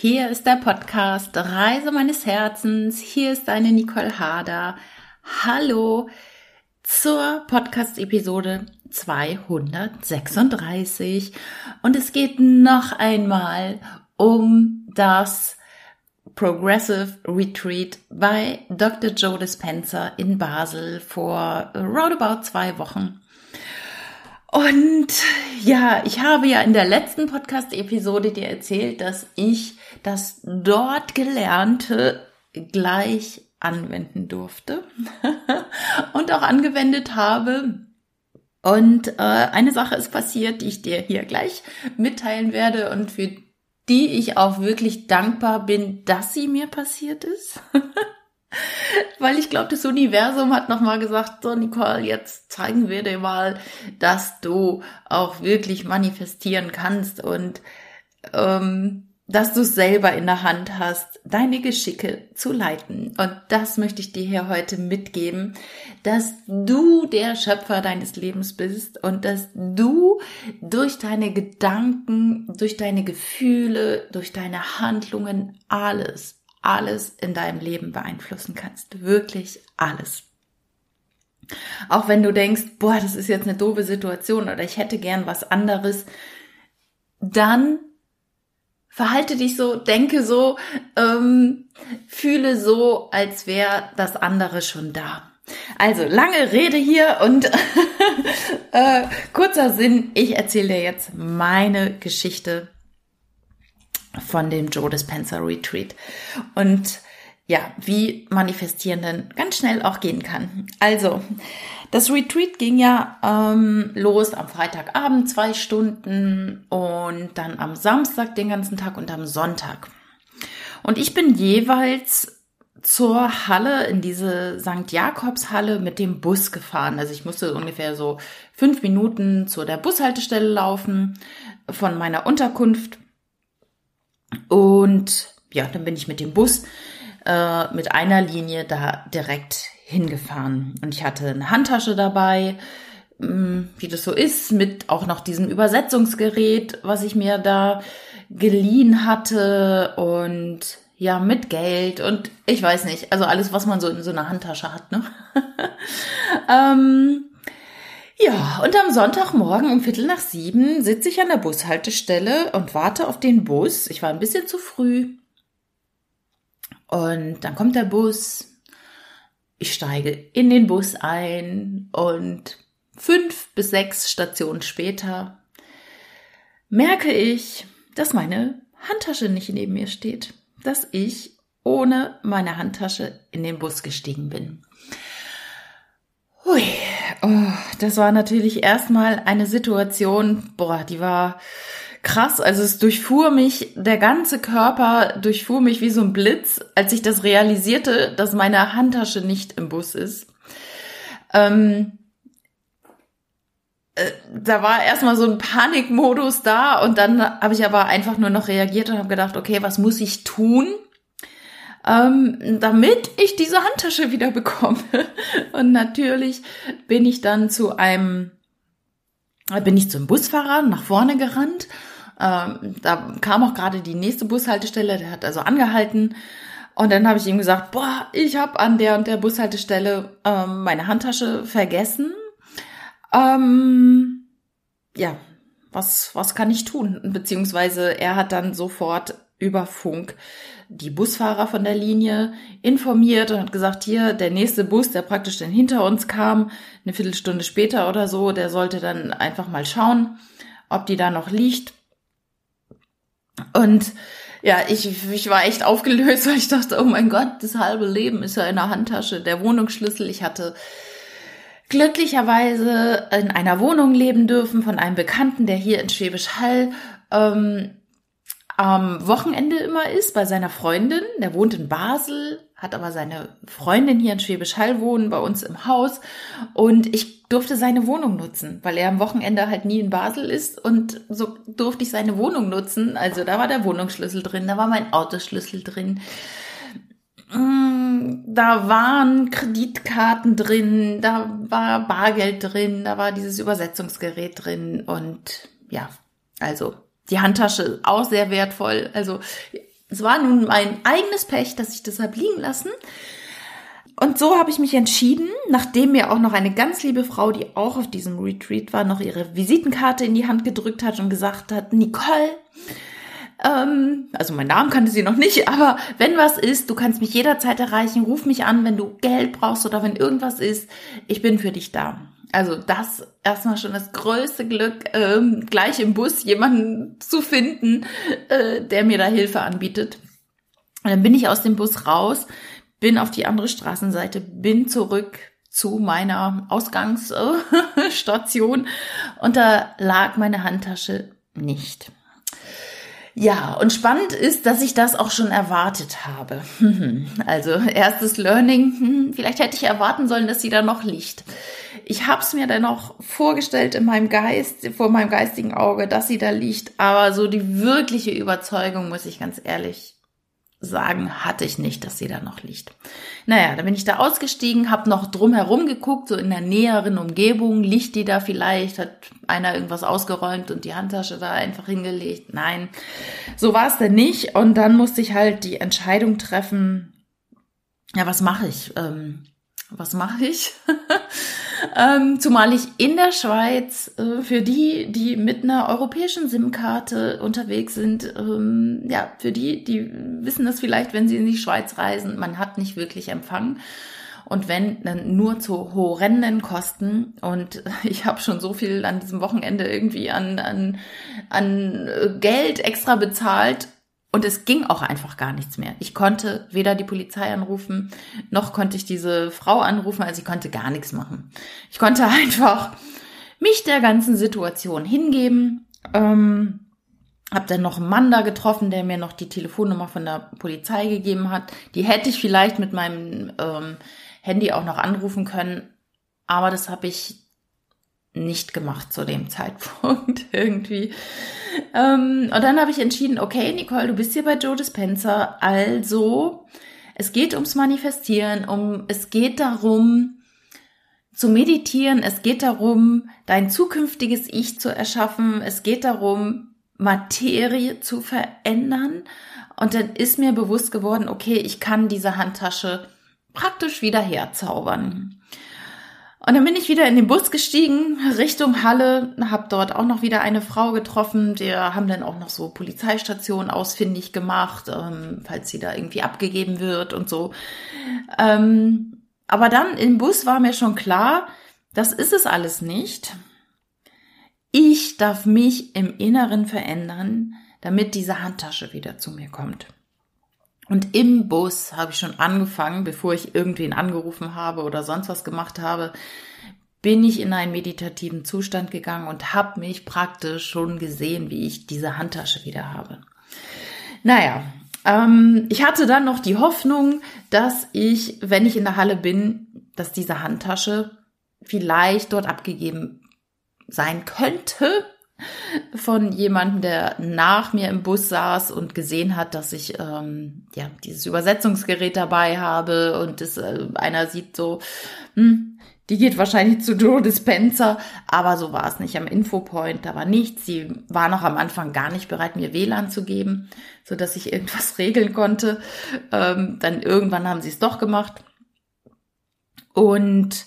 Hier ist der Podcast Reise meines Herzens. Hier ist deine Nicole Hader. Hallo zur Podcast-Episode 236. Und es geht noch einmal um das Progressive Retreat bei Dr. Joe Dispenza in Basel vor roundabout zwei Wochen. Und ja, ich habe ja in der letzten Podcast-Episode dir erzählt, dass ich das dort Gelernte gleich anwenden durfte und auch angewendet habe. Und äh, eine Sache ist passiert, die ich dir hier gleich mitteilen werde und für die ich auch wirklich dankbar bin, dass sie mir passiert ist. Weil ich glaube, das Universum hat nochmal gesagt, so Nicole, jetzt zeigen wir dir mal, dass du auch wirklich manifestieren kannst und ähm, dass du es selber in der Hand hast, deine Geschicke zu leiten. Und das möchte ich dir hier heute mitgeben, dass du der Schöpfer deines Lebens bist und dass du durch deine Gedanken, durch deine Gefühle, durch deine Handlungen alles, alles in deinem Leben beeinflussen kannst. Wirklich alles. Auch wenn du denkst, boah, das ist jetzt eine doofe Situation oder ich hätte gern was anderes, dann verhalte dich so, denke so, ähm, fühle so, als wäre das andere schon da. Also lange Rede hier und äh, kurzer Sinn. Ich erzähle dir jetzt meine Geschichte von dem Joe Dispenza Retreat und ja, wie manifestieren denn ganz schnell auch gehen kann. Also das Retreat ging ja ähm, los am Freitagabend zwei Stunden und dann am Samstag den ganzen Tag und am Sonntag. Und ich bin jeweils zur Halle, in diese St. Jakobs Halle mit dem Bus gefahren. Also ich musste ungefähr so fünf Minuten zu der Bushaltestelle laufen von meiner Unterkunft. Und ja, dann bin ich mit dem Bus äh, mit einer Linie da direkt hingefahren. Und ich hatte eine Handtasche dabei, mm, wie das so ist, mit auch noch diesem Übersetzungsgerät, was ich mir da geliehen hatte und ja, mit Geld und ich weiß nicht, also alles, was man so in so einer Handtasche hat, ne? ähm, ja, und am Sonntagmorgen um Viertel nach sieben sitze ich an der Bushaltestelle und warte auf den Bus. Ich war ein bisschen zu früh. Und dann kommt der Bus, ich steige in den Bus ein und fünf bis sechs Stationen später merke ich, dass meine Handtasche nicht neben mir steht, dass ich ohne meine Handtasche in den Bus gestiegen bin. Hui, oh, das war natürlich erstmal eine Situation, boah, die war krass. Also es durchfuhr mich, der ganze Körper durchfuhr mich wie so ein Blitz, als ich das realisierte, dass meine Handtasche nicht im Bus ist. Ähm, äh, da war erstmal so ein Panikmodus da und dann habe ich aber einfach nur noch reagiert und habe gedacht, okay, was muss ich tun, ähm, damit ich diese Handtasche wieder bekomme? Und natürlich bin ich dann zu einem, bin ich zum Busfahrer nach vorne gerannt ähm, da kam auch gerade die nächste Bushaltestelle, der hat also angehalten. Und dann habe ich ihm gesagt, boah, ich habe an der und der Bushaltestelle ähm, meine Handtasche vergessen. Ähm, ja, was, was kann ich tun? Beziehungsweise er hat dann sofort über Funk die Busfahrer von der Linie informiert und hat gesagt, hier, der nächste Bus, der praktisch dann hinter uns kam, eine Viertelstunde später oder so, der sollte dann einfach mal schauen, ob die da noch liegt. Und ja, ich, ich war echt aufgelöst, weil ich dachte, oh mein Gott, das halbe Leben ist ja in der Handtasche. Der Wohnungsschlüssel, ich hatte glücklicherweise in einer Wohnung leben dürfen von einem Bekannten, der hier in Schwäbisch Hall ähm, am Wochenende immer ist bei seiner Freundin. Der wohnt in Basel, hat aber seine Freundin hier in Schwäbisch Hall wohnen, bei uns im Haus. Und ich durfte seine Wohnung nutzen, weil er am Wochenende halt nie in Basel ist. Und so durfte ich seine Wohnung nutzen. Also da war der Wohnungsschlüssel drin, da war mein Autoschlüssel drin. Mm, da waren Kreditkarten drin, da war Bargeld drin, da war dieses Übersetzungsgerät drin und ja, also die Handtasche auch sehr wertvoll. Also Es war nun mein eigenes Pech, dass ich das habe liegen lassen. Und so habe ich mich entschieden, nachdem mir auch noch eine ganz liebe Frau, die auch auf diesem Retreat war, noch ihre Visitenkarte in die Hand gedrückt hat und gesagt hat, Nicole, ähm, also meinen Namen kannte sie noch nicht, aber wenn was ist, du kannst mich jederzeit erreichen, ruf mich an, wenn du Geld brauchst oder wenn irgendwas ist, ich bin für dich da. Also das erstmal schon das größte Glück, ähm, gleich im Bus jemanden zu finden, äh, der mir da Hilfe anbietet. Und dann bin ich aus dem Bus raus, bin auf die andere Straßenseite, bin zurück zu meiner Ausgangsstation und da lag meine Handtasche nicht. Ja, und spannend ist, dass ich das auch schon erwartet habe. Also erstes Learning, hm, vielleicht hätte ich erwarten sollen, dass sie da noch liegt. Ich habe es mir dennoch vorgestellt in meinem Geist, vor meinem geistigen Auge, dass sie da liegt, aber so die wirkliche Überzeugung, muss ich ganz ehrlich sagen, hatte ich nicht, dass sie da noch liegt. Naja, dann bin ich da ausgestiegen, habe noch drumherum geguckt, so in der näheren Umgebung, liegt die da vielleicht, hat einer irgendwas ausgeräumt und die Handtasche da einfach hingelegt. Nein, so war es denn nicht. Und dann musste ich halt die Entscheidung treffen, ja, was mache ich? Ähm, was mache ich? ähm, zumal ich in der Schweiz äh, für die, die mit einer europäischen SIM-Karte unterwegs sind, ähm, ja, für die, die wissen das vielleicht, wenn sie in die Schweiz reisen, man hat nicht wirklich Empfang. Und wenn, dann nur zu horrenden Kosten. Und ich habe schon so viel an diesem Wochenende irgendwie an, an, an Geld extra bezahlt, und es ging auch einfach gar nichts mehr. Ich konnte weder die Polizei anrufen, noch konnte ich diese Frau anrufen, also ich konnte gar nichts machen. Ich konnte einfach mich der ganzen Situation hingeben. Ähm, hab dann noch einen Mann da getroffen, der mir noch die Telefonnummer von der Polizei gegeben hat. Die hätte ich vielleicht mit meinem ähm, Handy auch noch anrufen können, aber das habe ich nicht gemacht zu dem Zeitpunkt irgendwie. Ähm, und dann habe ich entschieden, okay, Nicole, du bist hier bei Joe Dispenza, also es geht ums Manifestieren, um es geht darum zu meditieren, es geht darum, dein zukünftiges Ich zu erschaffen, es geht darum, Materie zu verändern. Und dann ist mir bewusst geworden, okay, ich kann diese Handtasche praktisch wieder herzaubern. Und dann bin ich wieder in den Bus gestiegen, Richtung Halle, habe dort auch noch wieder eine Frau getroffen. Wir haben dann auch noch so Polizeistationen ausfindig gemacht, ähm, falls sie da irgendwie abgegeben wird und so. Ähm, aber dann im Bus war mir schon klar, das ist es alles nicht. Ich darf mich im Inneren verändern, damit diese Handtasche wieder zu mir kommt. Und im Bus habe ich schon angefangen, bevor ich irgendwen angerufen habe oder sonst was gemacht habe, bin ich in einen meditativen Zustand gegangen und habe mich praktisch schon gesehen, wie ich diese Handtasche wieder habe. Naja, ähm, ich hatte dann noch die Hoffnung, dass ich, wenn ich in der Halle bin, dass diese Handtasche vielleicht dort abgegeben sein könnte von jemandem, der nach mir im Bus saß und gesehen hat, dass ich ähm, ja dieses Übersetzungsgerät dabei habe und das, äh, einer sieht so, hm, die geht wahrscheinlich zu Joe Dispenser, aber so war es nicht am Infopoint, da war nichts. Sie war noch am Anfang gar nicht bereit, mir WLAN zu geben, so dass ich irgendwas regeln konnte. Ähm, dann irgendwann haben sie es doch gemacht und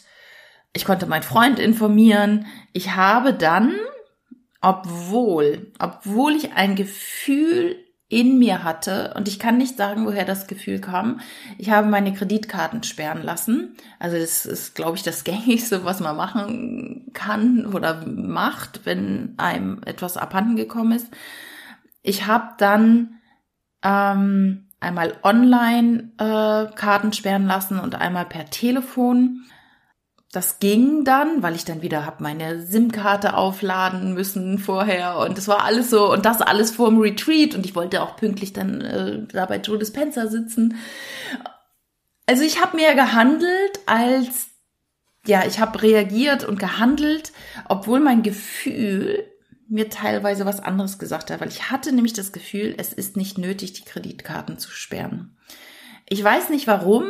ich konnte meinen Freund informieren. Ich habe dann obwohl, obwohl ich ein Gefühl in mir hatte und ich kann nicht sagen, woher das Gefühl kam. Ich habe meine Kreditkarten sperren lassen. Also das ist, glaube ich, das gängigste, was man machen kann oder macht, wenn einem etwas abhanden gekommen ist. Ich habe dann ähm, einmal online äh, Karten sperren lassen und einmal per Telefon das ging dann, weil ich dann wieder habe meine SIM-Karte aufladen müssen vorher und das war alles so und das alles vor dem Retreat und ich wollte auch pünktlich dann äh, da bei Joe Dispenza sitzen. Also ich habe mehr gehandelt als ja, ich habe reagiert und gehandelt, obwohl mein Gefühl mir teilweise was anderes gesagt hat, weil ich hatte nämlich das Gefühl, es ist nicht nötig, die Kreditkarten zu sperren. Ich weiß nicht warum,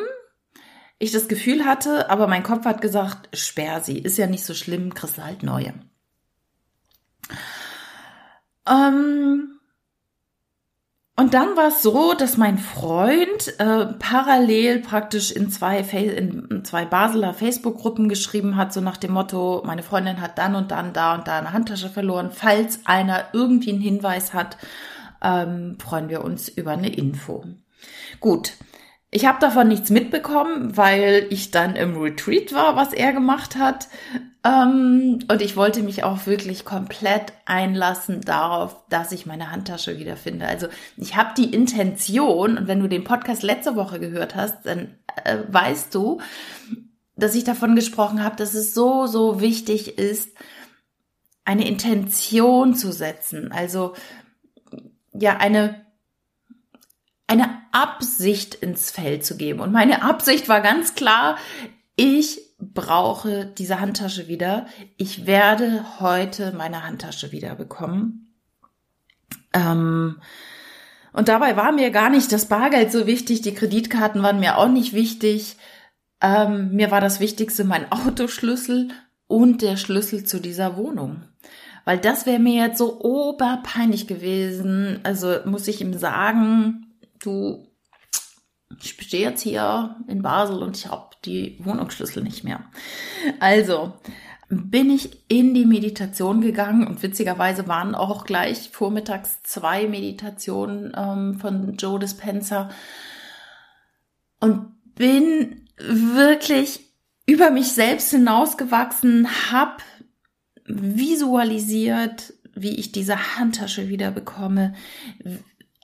ich das Gefühl hatte, aber mein Kopf hat gesagt, sperr sie, ist ja nicht so schlimm, kriegst halt neue. Ähm und dann war es so, dass mein Freund äh, parallel praktisch in zwei, in zwei Basler Facebook-Gruppen geschrieben hat, so nach dem Motto, meine Freundin hat dann und dann da und da eine Handtasche verloren. Falls einer irgendwie einen Hinweis hat, ähm, freuen wir uns über eine Info. Gut, ich habe davon nichts mitbekommen, weil ich dann im Retreat war, was er gemacht hat. Ähm, und ich wollte mich auch wirklich komplett einlassen darauf, dass ich meine Handtasche wiederfinde. Also ich habe die Intention, und wenn du den Podcast letzte Woche gehört hast, dann äh, weißt du, dass ich davon gesprochen habe, dass es so, so wichtig ist, eine Intention zu setzen. Also ja, eine eine Absicht ins Feld zu geben. Und meine Absicht war ganz klar, ich brauche diese Handtasche wieder. Ich werde heute meine Handtasche wieder bekommen. Ähm, und dabei war mir gar nicht das Bargeld so wichtig, die Kreditkarten waren mir auch nicht wichtig. Ähm, mir war das Wichtigste mein Autoschlüssel und der Schlüssel zu dieser Wohnung. Weil das wäre mir jetzt so oberpeinlich gewesen. Also muss ich ihm sagen, du, ich stehe jetzt hier in Basel und ich habe die Wohnungsschlüssel nicht mehr. Also bin ich in die Meditation gegangen und witzigerweise waren auch gleich vormittags zwei Meditationen ähm, von Joe Dispenza und bin wirklich über mich selbst hinausgewachsen, habe visualisiert, wie ich diese Handtasche wieder bekomme,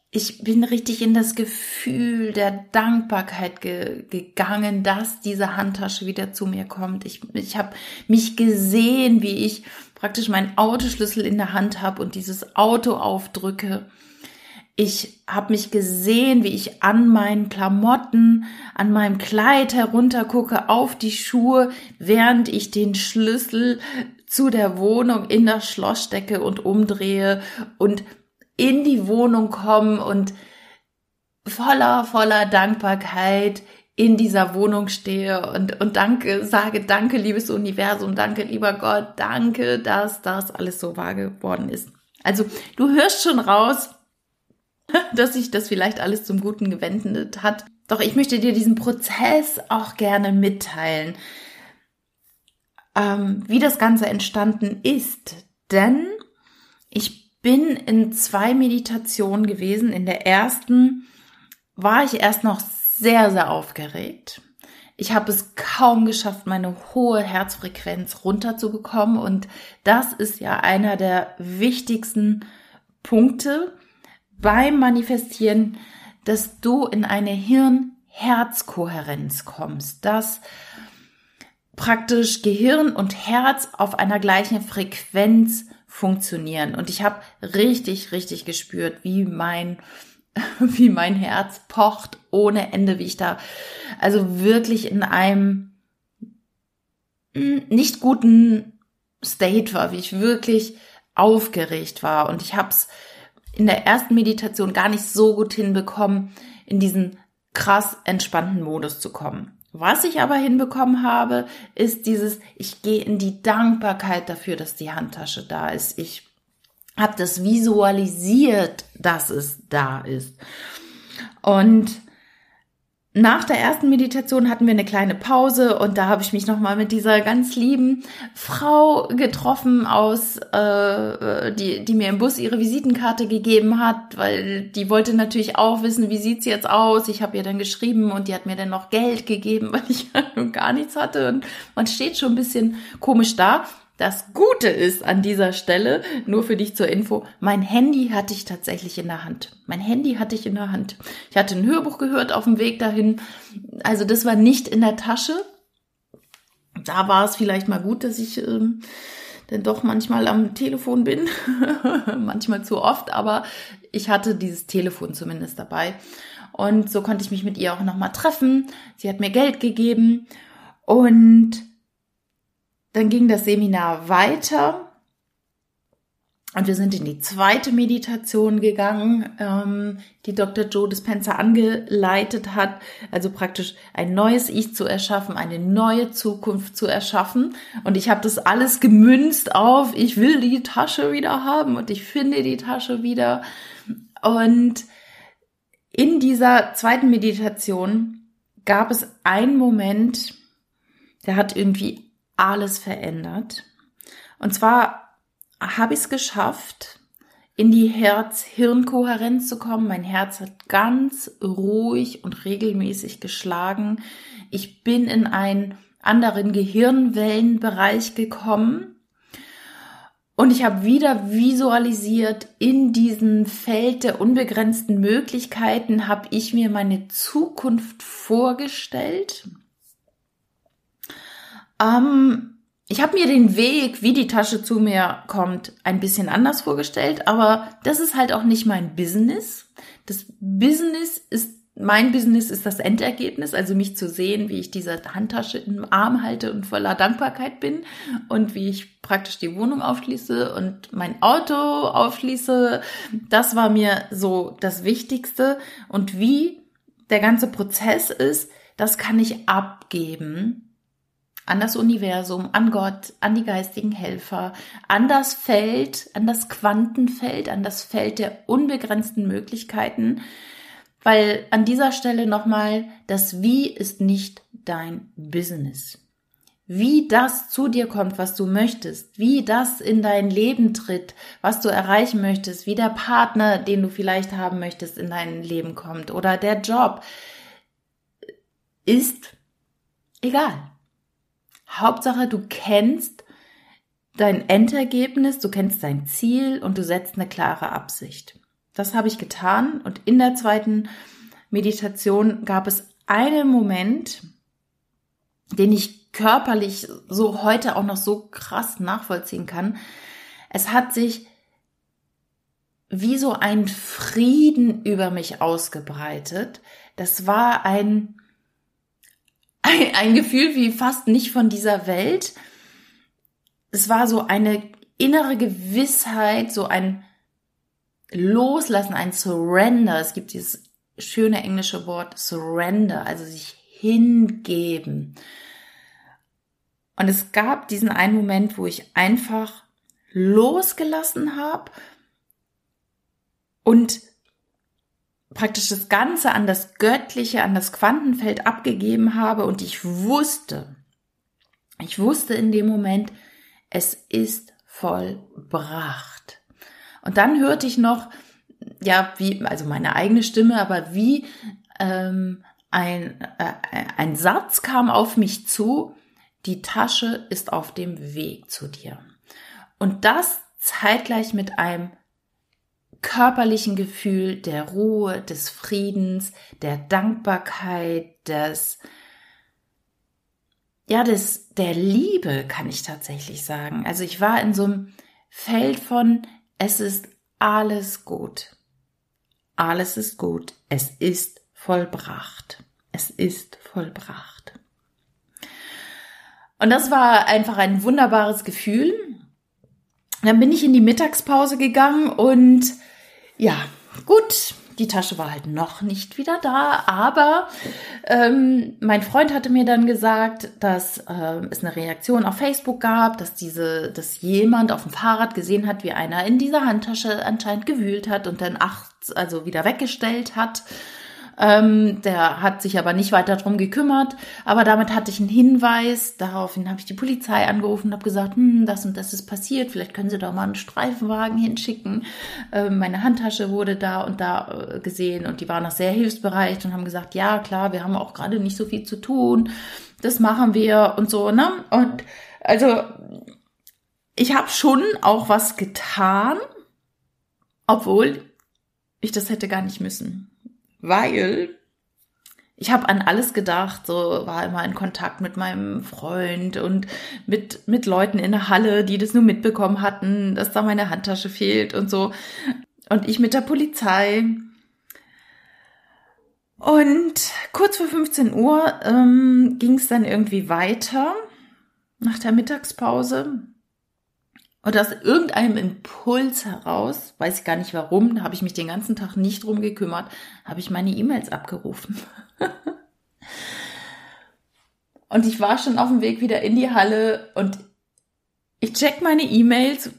ich bin richtig in das Gefühl der Dankbarkeit ge gegangen, dass diese Handtasche wieder zu mir kommt. Ich, ich habe mich gesehen, wie ich praktisch meinen Autoschlüssel in der Hand habe und dieses Auto aufdrücke. Ich habe mich gesehen, wie ich an meinen Klamotten, an meinem Kleid heruntergucke auf die Schuhe, während ich den Schlüssel zu der Wohnung in das Schloss stecke und umdrehe und in die Wohnung kommen und voller, voller Dankbarkeit in dieser Wohnung stehe und, und danke, sage danke, liebes Universum, danke, lieber Gott, danke, dass das alles so wahr geworden ist. Also du hörst schon raus, dass sich das vielleicht alles zum Guten gewendet hat. Doch ich möchte dir diesen Prozess auch gerne mitteilen, ähm, wie das Ganze entstanden ist. Denn ich bin in zwei Meditationen gewesen. In der ersten war ich erst noch sehr, sehr aufgeregt. Ich habe es kaum geschafft, meine hohe Herzfrequenz runterzubekommen. Und das ist ja einer der wichtigsten Punkte beim Manifestieren, dass du in eine Hirn-Herz-Kohärenz kommst, dass praktisch Gehirn und Herz auf einer gleichen Frequenz funktionieren. Und ich habe richtig, richtig gespürt, wie mein wie mein Herz pocht ohne Ende, wie ich da also wirklich in einem hm, nicht guten State war, wie ich wirklich aufgeregt war. Und ich habe es in der ersten Meditation gar nicht so gut hinbekommen, in diesen krass entspannten Modus zu kommen. Was ich aber hinbekommen habe, ist dieses, ich gehe in die Dankbarkeit dafür, dass die Handtasche da ist. Ich habe das visualisiert, dass es da ist. Und nach der ersten Meditation hatten wir eine kleine Pause und da habe ich mich nochmal mit dieser ganz lieben Frau getroffen aus, äh, die, die mir im Bus ihre Visitenkarte gegeben hat, weil die wollte natürlich auch wissen, wie sieht's jetzt aus. Ich habe ihr dann geschrieben und die hat mir dann noch Geld gegeben, weil ich gar nichts hatte und man steht schon ein bisschen komisch da. Das Gute ist an dieser Stelle, nur für dich zur Info, mein Handy hatte ich tatsächlich in der Hand. Mein Handy hatte ich in der Hand. Ich hatte ein Hörbuch gehört auf dem Weg dahin. Also das war nicht in der Tasche. Da war es vielleicht mal gut, dass ich ähm, denn doch manchmal am Telefon bin. manchmal zu oft, aber ich hatte dieses Telefon zumindest dabei. Und so konnte ich mich mit ihr auch nochmal treffen. Sie hat mir Geld gegeben und dann ging das Seminar weiter und wir sind in die zweite Meditation gegangen, ähm, die Dr. Joe Dispenza angeleitet hat, also praktisch ein neues Ich zu erschaffen, eine neue Zukunft zu erschaffen. Und ich habe das alles gemünzt auf, ich will die Tasche wieder haben und ich finde die Tasche wieder. Und in dieser zweiten Meditation gab es einen Moment, der hat irgendwie alles verändert. Und zwar habe ich es geschafft, in die Herz-Hirn-Kohärenz zu kommen. Mein Herz hat ganz ruhig und regelmäßig geschlagen. Ich bin in einen anderen Gehirnwellenbereich gekommen. Und ich habe wieder visualisiert, in diesem Feld der unbegrenzten Möglichkeiten habe ich mir meine Zukunft vorgestellt. Ähm, ich habe mir den Weg, wie die Tasche zu mir kommt, ein bisschen anders vorgestellt, aber das ist halt auch nicht mein Business. Das Business ist, mein Business ist das Endergebnis, also mich zu sehen, wie ich diese Handtasche im Arm halte und voller Dankbarkeit bin und wie ich praktisch die Wohnung aufschließe und mein Auto aufschließe. Das war mir so das Wichtigste. Und wie der ganze Prozess ist, das kann ich abgeben an das Universum, an Gott, an die geistigen Helfer, an das Feld, an das Quantenfeld, an das Feld der unbegrenzten Möglichkeiten, weil an dieser Stelle nochmal, das Wie ist nicht dein Business. Wie das zu dir kommt, was du möchtest, wie das in dein Leben tritt, was du erreichen möchtest, wie der Partner, den du vielleicht haben möchtest, in dein Leben kommt oder der Job, ist egal. Hauptsache, du kennst dein Endergebnis, du kennst dein Ziel und du setzt eine klare Absicht. Das habe ich getan und in der zweiten Meditation gab es einen Moment, den ich körperlich so heute auch noch so krass nachvollziehen kann. Es hat sich wie so ein Frieden über mich ausgebreitet. Das war ein ein, ein Gefühl wie fast nicht von dieser Welt. Es war so eine innere Gewissheit, so ein Loslassen, ein Surrender. Es gibt dieses schöne englische Wort Surrender, also sich hingeben. Und es gab diesen einen Moment, wo ich einfach losgelassen habe und praktisch das Ganze an das Göttliche, an das Quantenfeld abgegeben habe und ich wusste, ich wusste in dem Moment, es ist vollbracht. Und dann hörte ich noch, ja, wie, also meine eigene Stimme, aber wie ähm, ein, äh, ein Satz kam auf mich zu, die Tasche ist auf dem Weg zu dir. Und das zeitgleich mit einem körperlichen Gefühl der Ruhe, des Friedens, der Dankbarkeit, des, ja, des, der Liebe, kann ich tatsächlich sagen. Also ich war in so einem Feld von, es ist alles gut. Alles ist gut. Es ist vollbracht. Es ist vollbracht. Und das war einfach ein wunderbares Gefühl. Dann bin ich in die Mittagspause gegangen und ja, gut, die Tasche war halt noch nicht wieder da, aber ähm, mein Freund hatte mir dann gesagt, dass äh, es eine Reaktion auf Facebook gab, dass diese, dass jemand auf dem Fahrrad gesehen hat, wie einer in dieser Handtasche anscheinend gewühlt hat und dann acht, also wieder weggestellt hat. Ähm, der hat sich aber nicht weiter drum gekümmert. Aber damit hatte ich einen Hinweis. Daraufhin habe ich die Polizei angerufen und habe gesagt, hm, das und das ist passiert. Vielleicht können Sie doch mal einen Streifenwagen hinschicken. Ähm, meine Handtasche wurde da und da äh, gesehen und die waren noch sehr hilfsbereit und haben gesagt, ja klar, wir haben auch gerade nicht so viel zu tun. Das machen wir und so, ne? Und also ich habe schon auch was getan, obwohl ich das hätte gar nicht müssen weil ich habe an alles gedacht, so war immer in Kontakt mit meinem Freund und mit mit Leuten in der Halle, die das nur mitbekommen hatten, dass da meine Handtasche fehlt und so und ich mit der Polizei. Und kurz vor 15 Uhr ähm, ging es dann irgendwie weiter nach der Mittagspause. Und aus irgendeinem Impuls heraus, weiß ich gar nicht warum, da habe ich mich den ganzen Tag nicht drum gekümmert, habe ich meine E-Mails abgerufen. und ich war schon auf dem Weg wieder in die Halle und ich check meine E-Mails,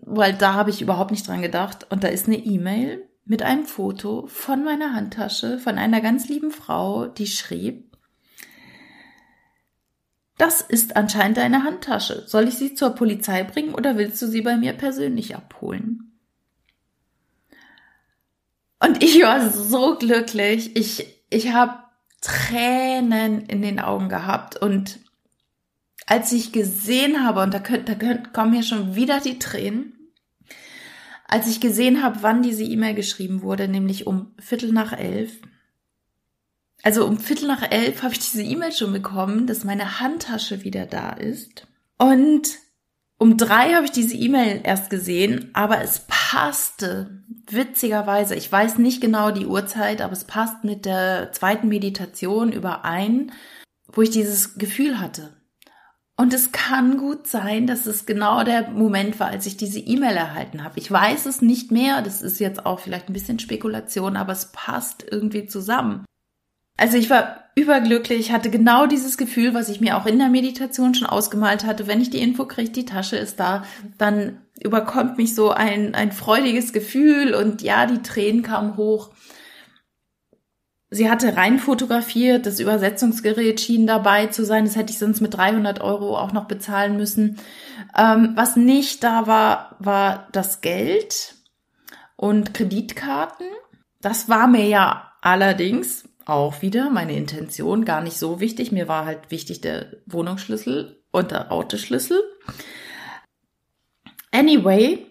weil da habe ich überhaupt nicht dran gedacht. Und da ist eine E-Mail mit einem Foto von meiner Handtasche von einer ganz lieben Frau, die schrieb, das ist anscheinend deine Handtasche. Soll ich sie zur Polizei bringen oder willst du sie bei mir persönlich abholen? Und ich war so glücklich. Ich, ich habe Tränen in den Augen gehabt und als ich gesehen habe, und da, könnt, da könnt, kommen mir schon wieder die Tränen, als ich gesehen habe, wann diese E-Mail geschrieben wurde, nämlich um Viertel nach elf, also um Viertel nach elf habe ich diese E-Mail schon bekommen, dass meine Handtasche wieder da ist. Und um drei habe ich diese E-Mail erst gesehen, aber es passte witzigerweise. Ich weiß nicht genau die Uhrzeit, aber es passt mit der zweiten Meditation überein, wo ich dieses Gefühl hatte. Und es kann gut sein, dass es genau der Moment war, als ich diese E-Mail erhalten habe. Ich weiß es nicht mehr. Das ist jetzt auch vielleicht ein bisschen Spekulation, aber es passt irgendwie zusammen. Also ich war überglücklich, hatte genau dieses Gefühl, was ich mir auch in der Meditation schon ausgemalt hatte. Wenn ich die Info kriege, die Tasche ist da, dann überkommt mich so ein, ein freudiges Gefühl und ja, die Tränen kamen hoch. Sie hatte rein fotografiert, das Übersetzungsgerät schien dabei zu sein, das hätte ich sonst mit 300 Euro auch noch bezahlen müssen. Ähm, was nicht da war, war das Geld und Kreditkarten. Das war mir ja allerdings auch wieder meine Intention gar nicht so wichtig. Mir war halt wichtig der Wohnungsschlüssel und der Autoschlüssel. Anyway,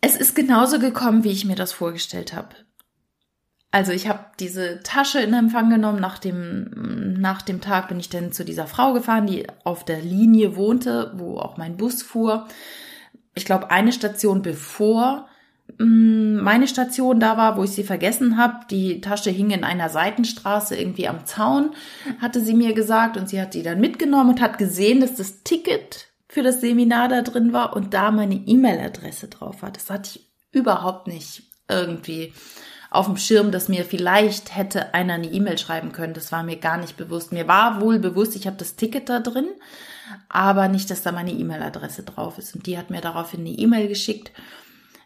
es ist genauso gekommen, wie ich mir das vorgestellt habe. Also ich habe diese Tasche in Empfang genommen. Nach dem, nach dem Tag bin ich dann zu dieser Frau gefahren, die auf der Linie wohnte, wo auch mein Bus fuhr. Ich glaube, eine Station bevor meine Station da war, wo ich sie vergessen habe. Die Tasche hing in einer Seitenstraße irgendwie am Zaun, hatte sie mir gesagt und sie hat die dann mitgenommen und hat gesehen, dass das Ticket für das Seminar da drin war und da meine E-Mail-Adresse drauf war. Das hatte ich überhaupt nicht irgendwie auf dem Schirm, dass mir vielleicht hätte einer eine E-Mail schreiben können. Das war mir gar nicht bewusst. Mir war wohl bewusst, ich habe das Ticket da drin, aber nicht, dass da meine E-Mail-Adresse drauf ist. Und die hat mir daraufhin eine E-Mail geschickt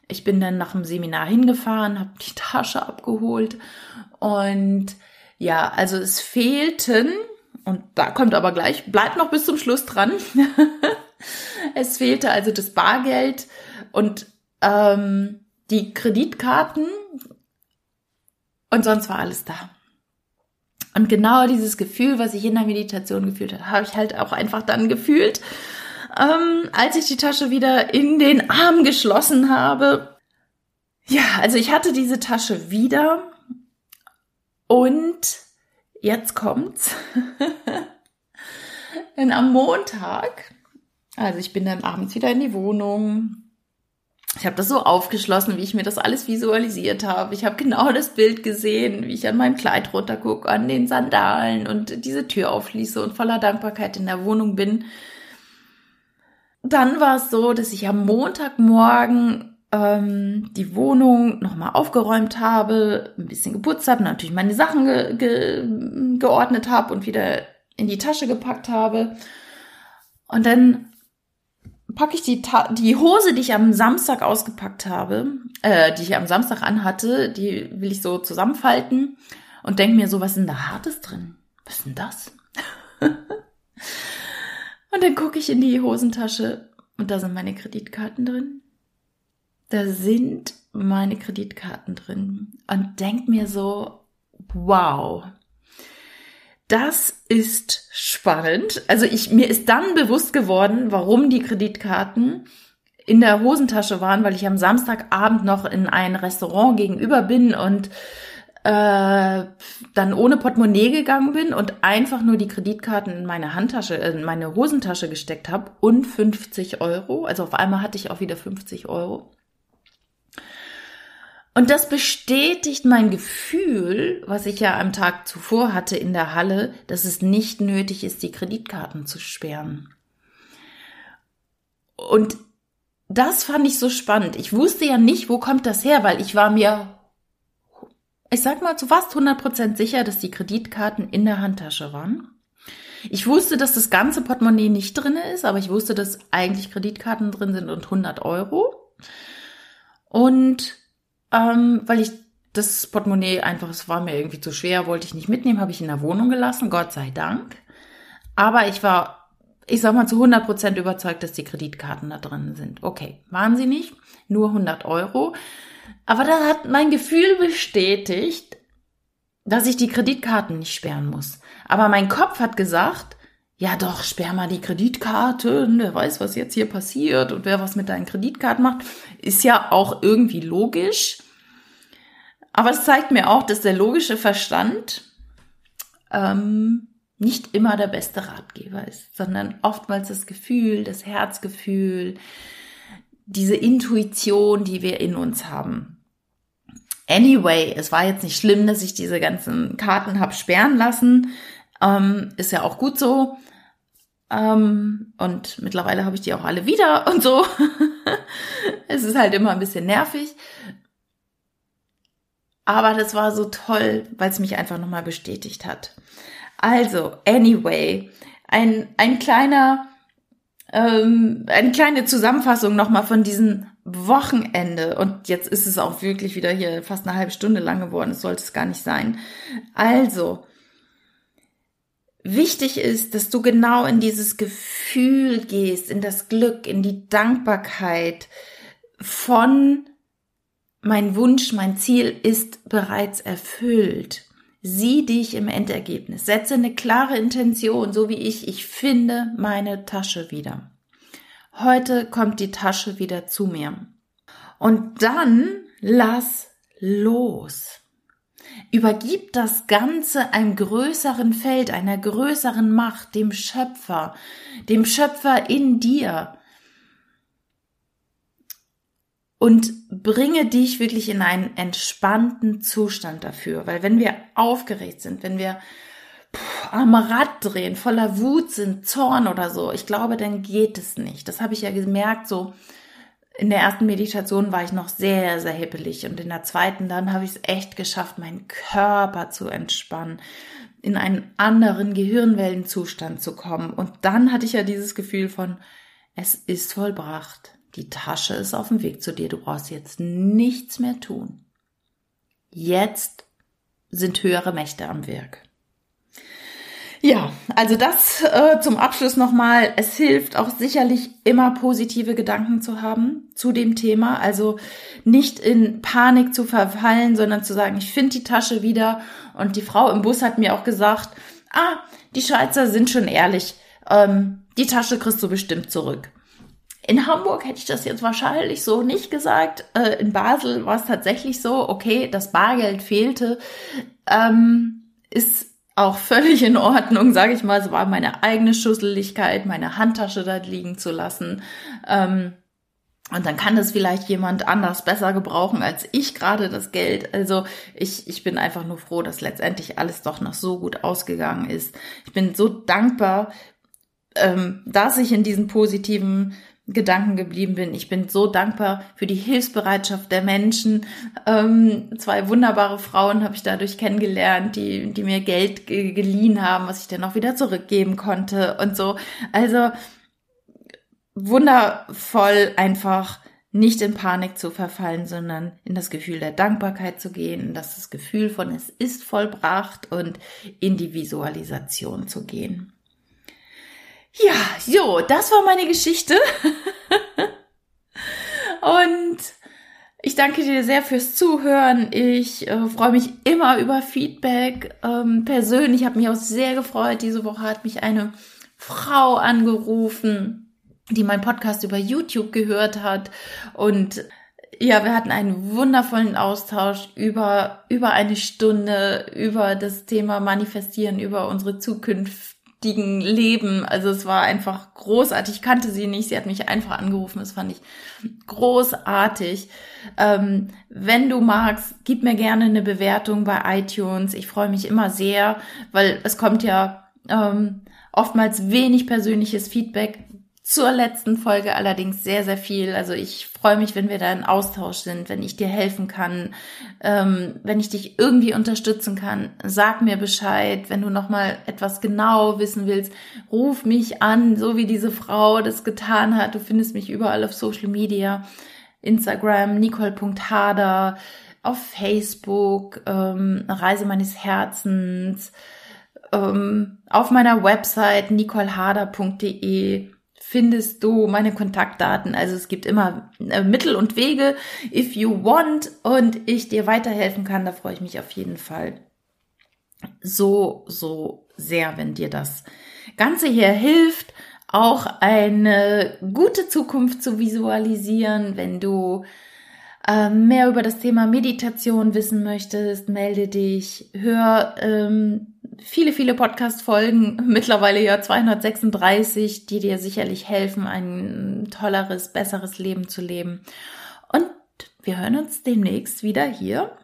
ich bin dann nach dem Seminar hingefahren, habe die Tasche abgeholt und ja, also es fehlten, und da kommt aber gleich, bleibt noch bis zum Schluss dran. es fehlte also das Bargeld und ähm, die Kreditkarten und sonst war alles da. Und genau dieses Gefühl, was ich in der Meditation gefühlt habe, habe ich halt auch einfach dann gefühlt, ähm, als ich die Tasche wieder in den Arm geschlossen habe. Ja, also ich hatte diese Tasche wieder und jetzt kommt's. Denn am Montag, also ich bin dann abends wieder in die Wohnung. Ich habe das so aufgeschlossen, wie ich mir das alles visualisiert habe. Ich habe genau das Bild gesehen, wie ich an meinem Kleid runtergucke, an den Sandalen und diese Tür aufschließe und voller Dankbarkeit in der Wohnung bin dann war es so, dass ich am Montagmorgen ähm, die Wohnung nochmal aufgeräumt habe, ein bisschen geputzt habe, natürlich meine Sachen ge ge geordnet habe und wieder in die Tasche gepackt habe. Und dann packe ich die, Ta die Hose, die ich am Samstag ausgepackt habe, äh, die ich am Samstag anhatte, die will ich so zusammenfalten und denke mir so, was ist denn da Hartes drin? Was ist denn das? Und dann gucke ich in die Hosentasche und da sind meine Kreditkarten drin. Da sind meine Kreditkarten drin und denk mir so, wow, das ist spannend. Also ich, mir ist dann bewusst geworden, warum die Kreditkarten in der Hosentasche waren, weil ich am Samstagabend noch in ein Restaurant gegenüber bin und äh, dann ohne Portemonnaie gegangen bin und einfach nur die Kreditkarten in meine Handtasche, äh, in meine Hosentasche gesteckt habe und 50 Euro. Also auf einmal hatte ich auch wieder 50 Euro. Und das bestätigt mein Gefühl, was ich ja am Tag zuvor hatte in der Halle, dass es nicht nötig ist, die Kreditkarten zu sperren. Und das fand ich so spannend. Ich wusste ja nicht, wo kommt das her, weil ich war mir ich sag mal zu fast 100% sicher, dass die Kreditkarten in der Handtasche waren. Ich wusste, dass das ganze Portemonnaie nicht drin ist, aber ich wusste, dass eigentlich Kreditkarten drin sind und 100 Euro. Und ähm, weil ich das Portemonnaie einfach, es war mir irgendwie zu schwer, wollte ich nicht mitnehmen, habe ich in der Wohnung gelassen, Gott sei Dank. Aber ich war, ich sag mal, zu 100 Prozent überzeugt, dass die Kreditkarten da drin sind. Okay, waren sie nicht, nur 100 Euro. Aber da hat mein Gefühl bestätigt, dass ich die Kreditkarten nicht sperren muss. Aber mein Kopf hat gesagt, ja doch, sperr mal die Kreditkarte, wer weiß, was jetzt hier passiert und wer was mit deinen Kreditkarten macht, ist ja auch irgendwie logisch. Aber es zeigt mir auch, dass der logische Verstand ähm, nicht immer der beste Ratgeber ist, sondern oftmals das Gefühl, das Herzgefühl, diese Intuition, die wir in uns haben. Anyway, es war jetzt nicht schlimm, dass ich diese ganzen Karten hab sperren lassen. Ähm, ist ja auch gut so. Ähm, und mittlerweile habe ich die auch alle wieder und so. es ist halt immer ein bisschen nervig. Aber das war so toll, weil es mich einfach nochmal bestätigt hat. Also, anyway, ein, ein kleiner, ähm, eine kleine Zusammenfassung nochmal von diesem Wochenende. Und jetzt ist es auch wirklich wieder hier fast eine halbe Stunde lang geworden. Es sollte es gar nicht sein. Also, wichtig ist, dass du genau in dieses Gefühl gehst, in das Glück, in die Dankbarkeit von mein Wunsch, mein Ziel ist bereits erfüllt. Sieh dich im Endergebnis. Setze eine klare Intention, so wie ich. Ich finde meine Tasche wieder. Heute kommt die Tasche wieder zu mir. Und dann lass los. Übergib das Ganze einem größeren Feld, einer größeren Macht, dem Schöpfer, dem Schöpfer in dir. Und bringe dich wirklich in einen entspannten Zustand dafür. Weil wenn wir aufgeregt sind, wenn wir am Rad drehen, voller Wut sind, Zorn oder so, ich glaube, dann geht es nicht. Das habe ich ja gemerkt, so in der ersten Meditation war ich noch sehr, sehr hippelig und in der zweiten dann habe ich es echt geschafft, meinen Körper zu entspannen, in einen anderen Gehirnwellenzustand zu kommen. Und dann hatte ich ja dieses Gefühl von, es ist vollbracht. Die Tasche ist auf dem Weg zu dir. Du brauchst jetzt nichts mehr tun. Jetzt sind höhere Mächte am Werk. Ja, also das äh, zum Abschluss nochmal. Es hilft auch sicherlich immer positive Gedanken zu haben zu dem Thema. Also nicht in Panik zu verfallen, sondern zu sagen, ich finde die Tasche wieder. Und die Frau im Bus hat mir auch gesagt, ah, die Schweizer sind schon ehrlich. Ähm, die Tasche kriegst du bestimmt zurück. In Hamburg hätte ich das jetzt wahrscheinlich so nicht gesagt. Äh, in Basel war es tatsächlich so, okay, das Bargeld fehlte. Ähm, ist auch völlig in Ordnung, sage ich mal. Es war meine eigene Schusseligkeit, meine Handtasche da liegen zu lassen. Ähm, und dann kann das vielleicht jemand anders besser gebrauchen als ich gerade das Geld. Also ich, ich bin einfach nur froh, dass letztendlich alles doch noch so gut ausgegangen ist. Ich bin so dankbar, ähm, dass ich in diesen positiven Gedanken geblieben bin. Ich bin so dankbar für die Hilfsbereitschaft der Menschen. Ähm, zwei wunderbare Frauen habe ich dadurch kennengelernt, die, die mir Geld ge geliehen haben, was ich dann auch wieder zurückgeben konnte und so. Also wundervoll einfach nicht in Panik zu verfallen, sondern in das Gefühl der Dankbarkeit zu gehen, in das Gefühl von es ist vollbracht und in die Visualisation zu gehen. Ja, so, das war meine Geschichte. Und ich danke dir sehr fürs Zuhören. Ich äh, freue mich immer über Feedback. Ähm, persönlich habe mich auch sehr gefreut. Diese Woche hat mich eine Frau angerufen, die meinen Podcast über YouTube gehört hat. Und ja, wir hatten einen wundervollen Austausch über, über eine Stunde, über das Thema Manifestieren, über unsere Zukunft richtigen Leben. Also es war einfach großartig. Ich kannte sie nicht. Sie hat mich einfach angerufen. Das fand ich großartig. Ähm, wenn du magst, gib mir gerne eine Bewertung bei iTunes. Ich freue mich immer sehr, weil es kommt ja ähm, oftmals wenig persönliches Feedback zur letzten Folge allerdings sehr, sehr viel. Also ich freue mich, wenn wir da in Austausch sind, wenn ich dir helfen kann, ähm, wenn ich dich irgendwie unterstützen kann. Sag mir Bescheid. Wenn du nochmal etwas genau wissen willst, ruf mich an, so wie diese Frau das getan hat. Du findest mich überall auf Social Media. Instagram, nicole.hader, auf Facebook, ähm, Reise meines Herzens, ähm, auf meiner Website nicoleharder.de findest du meine Kontaktdaten. Also es gibt immer äh, Mittel und Wege, if you want, und ich dir weiterhelfen kann, da freue ich mich auf jeden Fall so, so sehr, wenn dir das Ganze hier hilft, auch eine gute Zukunft zu visualisieren, wenn du ähm, mehr über das Thema Meditation wissen möchtest, melde dich, hör ähm, viele, viele Podcast-Folgen, mittlerweile ja 236, die dir sicherlich helfen, ein tolleres, besseres Leben zu leben. Und wir hören uns demnächst wieder hier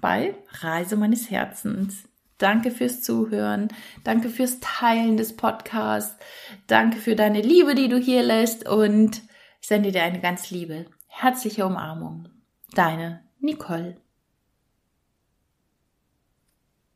bei Reise meines Herzens. Danke fürs Zuhören. Danke fürs Teilen des Podcasts. Danke für deine Liebe, die du hier lässt. Und ich sende dir eine ganz liebe, herzliche Umarmung. Deine Nicole.